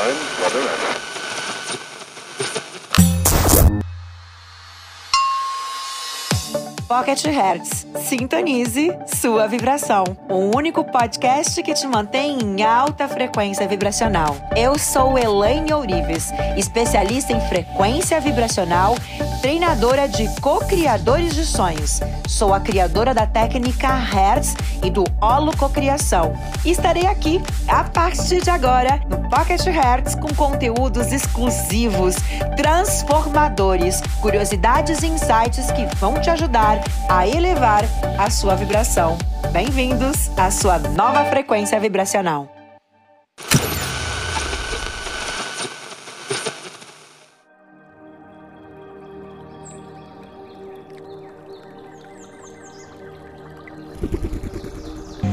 time, Mother Nature. Pocket Hertz. Sintonize sua vibração. O único podcast que te mantém em alta frequência vibracional. Eu sou Elaine Ourives, especialista em frequência vibracional, treinadora de co-criadores de sonhos. Sou a criadora da técnica Hertz e do Holo Cocriação. Estarei aqui a partir de agora no Pocket Hertz com conteúdos exclusivos, transformadores, curiosidades e insights que vão te ajudar a elevar a sua vibração. Bem-vindos à sua nova frequência vibracional.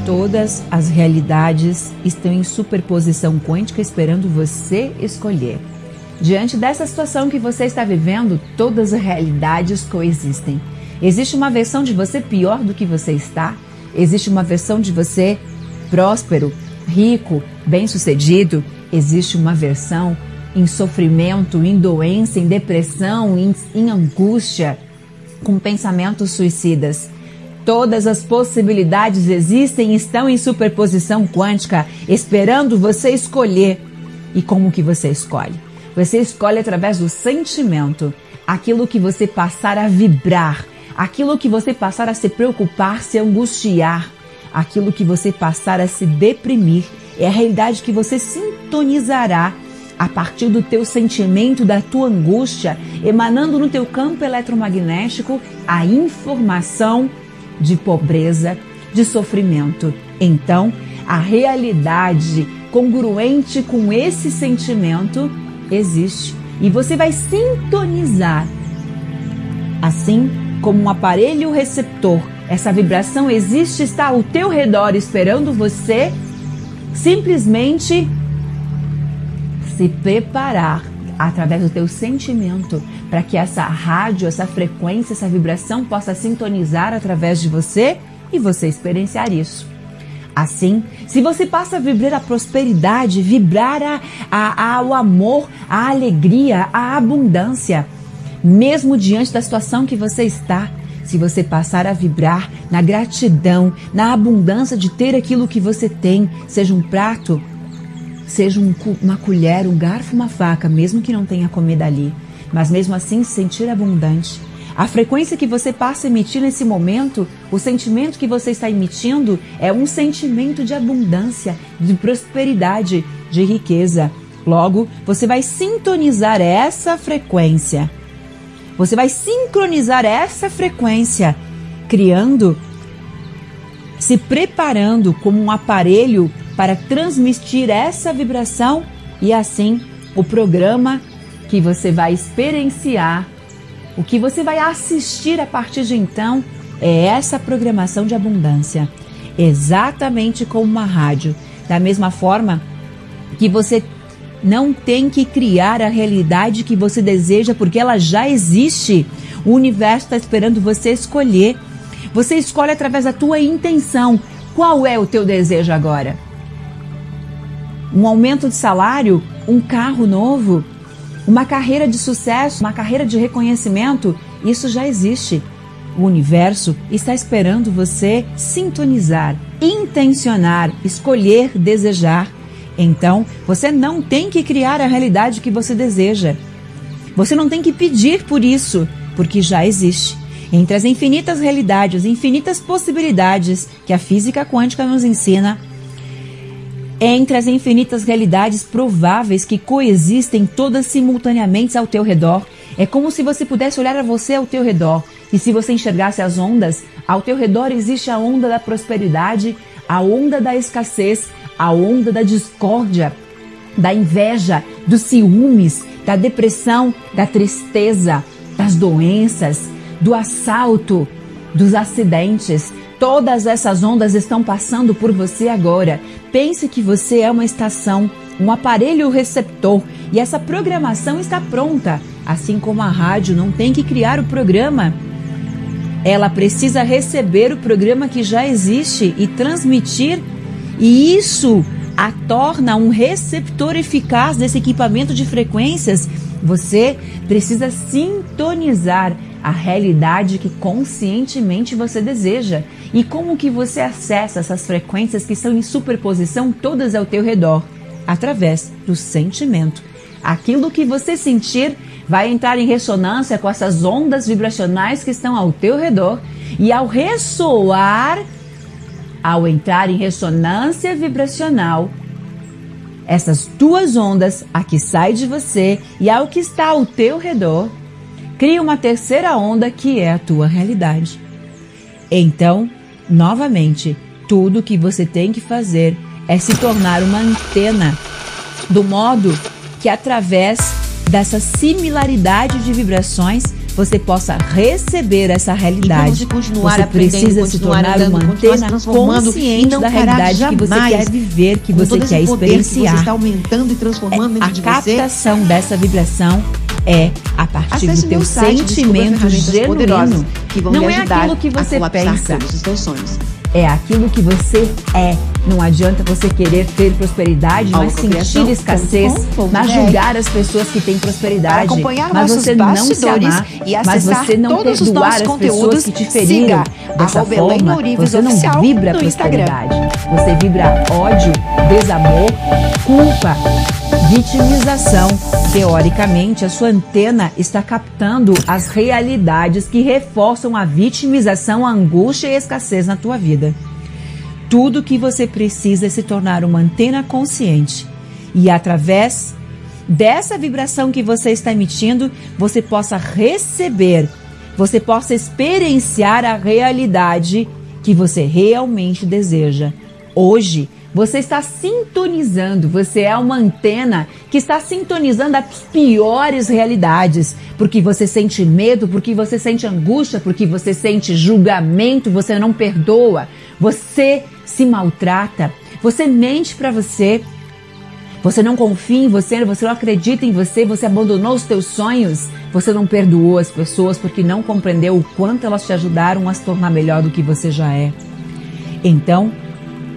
Todas as realidades estão em superposição quântica esperando você escolher. Diante dessa situação que você está vivendo, todas as realidades coexistem. Existe uma versão de você pior do que você está? Existe uma versão de você próspero, rico, bem-sucedido? Existe uma versão em sofrimento, em doença, em depressão, em, em angústia, com pensamentos suicidas. Todas as possibilidades existem e estão em superposição quântica, esperando você escolher. E como que você escolhe? Você escolhe através do sentimento, aquilo que você passar a vibrar, aquilo que você passar a se preocupar, se angustiar, aquilo que você passar a se deprimir, é a realidade que você sintonizará a partir do teu sentimento, da tua angústia, emanando no teu campo eletromagnético a informação de pobreza, de sofrimento. Então, a realidade congruente com esse sentimento existe e você vai sintonizar. Assim, como um aparelho receptor. Essa vibração existe, está ao teu redor esperando você simplesmente se preparar através do teu sentimento para que essa rádio, essa frequência, essa vibração possa sintonizar através de você e você experienciar isso. Assim, se você passa a vibrar a prosperidade, vibrar a, a, a, o amor, a alegria, a abundância, mesmo diante da situação que você está. Se você passar a vibrar na gratidão, na abundância de ter aquilo que você tem, seja um prato, seja um, uma colher, um garfo, uma faca, mesmo que não tenha comida ali, mas mesmo assim se sentir abundante. A frequência que você passa a emitir nesse momento, o sentimento que você está emitindo é um sentimento de abundância, de prosperidade, de riqueza. Logo, você vai sintonizar essa frequência. Você vai sincronizar essa frequência, criando, se preparando como um aparelho para transmitir essa vibração e assim o programa que você vai experienciar, o que você vai assistir a partir de então é essa programação de abundância, exatamente como uma rádio. Da mesma forma que você não tem que criar a realidade que você deseja, porque ela já existe. O universo está esperando você escolher. Você escolhe através da tua intenção. Qual é o teu desejo agora? Um aumento de salário? Um carro novo? Uma carreira de sucesso? Uma carreira de reconhecimento? Isso já existe. O universo está esperando você sintonizar, intencionar, escolher, desejar então, você não tem que criar a realidade que você deseja. Você não tem que pedir por isso, porque já existe. Entre as infinitas realidades, infinitas possibilidades que a física quântica nos ensina, entre as infinitas realidades prováveis que coexistem todas simultaneamente ao teu redor, é como se você pudesse olhar a você ao teu redor e se você enxergasse as ondas, ao teu redor existe a onda da prosperidade, a onda da escassez, a onda da discórdia, da inveja, dos ciúmes, da depressão, da tristeza, das doenças, do assalto, dos acidentes. Todas essas ondas estão passando por você agora. Pense que você é uma estação, um aparelho receptor e essa programação está pronta. Assim como a rádio não tem que criar o programa, ela precisa receber o programa que já existe e transmitir e isso a torna um receptor eficaz desse equipamento de frequências, você precisa sintonizar a realidade que conscientemente você deseja. E como que você acessa essas frequências que estão em superposição todas ao teu redor? Através do sentimento. Aquilo que você sentir vai entrar em ressonância com essas ondas vibracionais que estão ao teu redor e ao ressoar, ao entrar em ressonância vibracional, essas duas ondas, a que sai de você e ao que está ao teu redor, cria uma terceira onda que é a tua realidade. Então, novamente, tudo que você tem que fazer é se tornar uma antena do modo que através dessa similaridade de vibrações você possa receber essa realidade. você precisa se tornar andando, uma antena consciente da realidade que você quer viver, que você quer experienciar. Que você está aumentando e transformando é, a captação dessa vibração é a partir Acesse do teu sentimento genuíno. Que vão Não é aquilo que você pensa. Os teus sonhos é aquilo que você é. Não adianta você querer ter prosperidade, mas sentir escassez, mas julgar as pessoas que têm prosperidade, acompanhar mas você não se amar, e mas você não todos perdoar as pessoas que te feriram. Dessa forma, você não vibra prosperidade. Você vibra ódio, desamor, culpa, vitimização. Teoricamente, a sua antena está captando as realidades que reforçam a vitimização, a angústia e a escassez na tua vida. Tudo que você precisa é se tornar uma antena consciente e através dessa vibração que você está emitindo, você possa receber, você possa experienciar a realidade que você realmente deseja. Hoje, você está sintonizando, você é uma antena que está sintonizando as piores realidades, porque você sente medo, porque você sente angústia, porque você sente julgamento, você não perdoa, você se maltrata, você mente para você, você não confia em você, você não acredita em você, você abandonou os teus sonhos, você não perdoou as pessoas porque não compreendeu o quanto elas te ajudaram a se tornar melhor do que você já é. Então,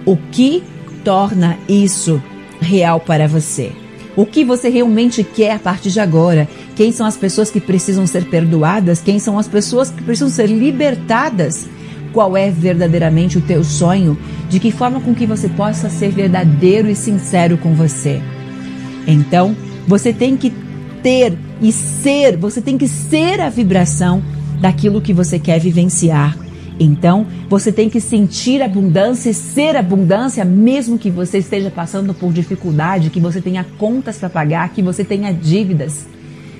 o que torna isso real para você? O que você realmente quer a partir de agora? Quem são as pessoas que precisam ser perdoadas? Quem são as pessoas que precisam ser libertadas? Qual é verdadeiramente o teu sonho? De que forma com que você possa ser verdadeiro e sincero com você? Então, você tem que ter e ser, você tem que ser a vibração daquilo que você quer vivenciar. Então, você tem que sentir abundância e ser abundância, mesmo que você esteja passando por dificuldade, que você tenha contas para pagar, que você tenha dívidas,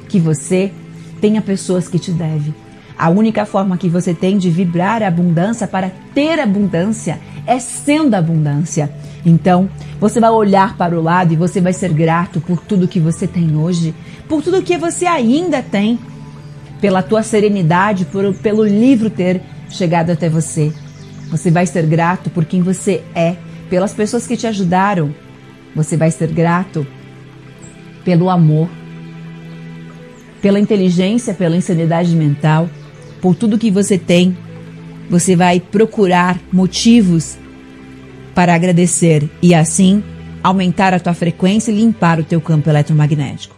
que você tenha pessoas que te devem. A única forma que você tem de vibrar a abundância para ter abundância é sendo abundância. Então, você vai olhar para o lado e você vai ser grato por tudo que você tem hoje, por tudo que você ainda tem, pela tua serenidade, por, pelo livro ter chegado até você. Você vai ser grato por quem você é, pelas pessoas que te ajudaram. Você vai ser grato pelo amor, pela inteligência, pela insanidade mental, por tudo que você tem. Você vai procurar motivos para agradecer e assim aumentar a tua frequência e limpar o teu campo eletromagnético.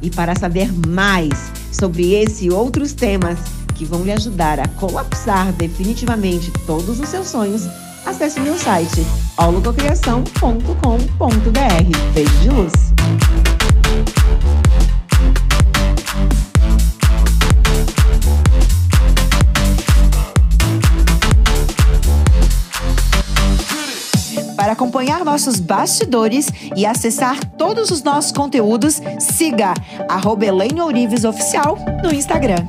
E para saber mais sobre esse e outros temas que vão lhe ajudar a colapsar definitivamente todos os seus sonhos, acesse meu site holococriação.com.br. Beijo de luz! Para acompanhar nossos bastidores e acessar todos os nossos conteúdos, siga arroba Oficial no Instagram.